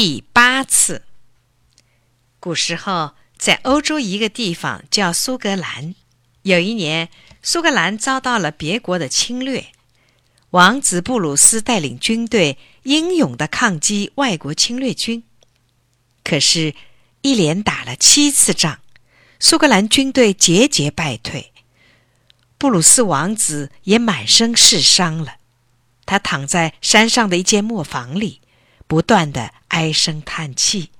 第八次。古时候，在欧洲一个地方叫苏格兰，有一年，苏格兰遭到了别国的侵略，王子布鲁斯带领军队英勇地抗击外国侵略军。可是，一连打了七次仗，苏格兰军队节节败退，布鲁斯王子也满身是伤了。他躺在山上的一间磨坊里，不断的唉声叹气。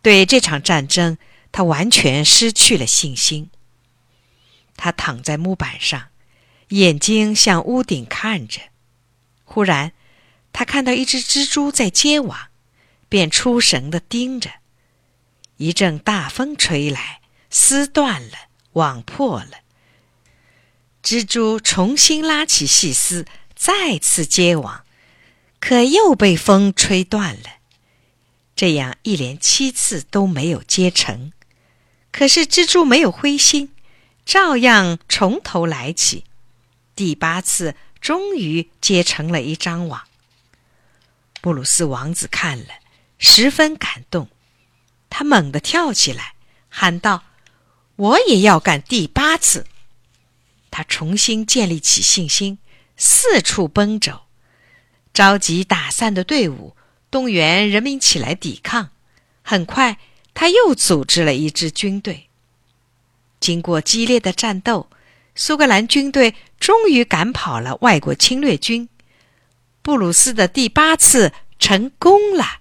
对这场战争，他完全失去了信心。他躺在木板上，眼睛向屋顶看着。忽然，他看到一只蜘蛛在结网，便出神的盯着。一阵大风吹来，丝断了，网破了。蜘蛛重新拉起细丝，再次结网，可又被风吹断了。这样一连七次都没有接成，可是蜘蛛没有灰心，照样从头来起。第八次终于结成了一张网。布鲁斯王子看了，十分感动，他猛地跳起来，喊道：“我也要干第八次！”他重新建立起信心，四处奔走，召集打散的队伍。动员人民起来抵抗。很快，他又组织了一支军队。经过激烈的战斗，苏格兰军队终于赶跑了外国侵略军。布鲁斯的第八次成功了。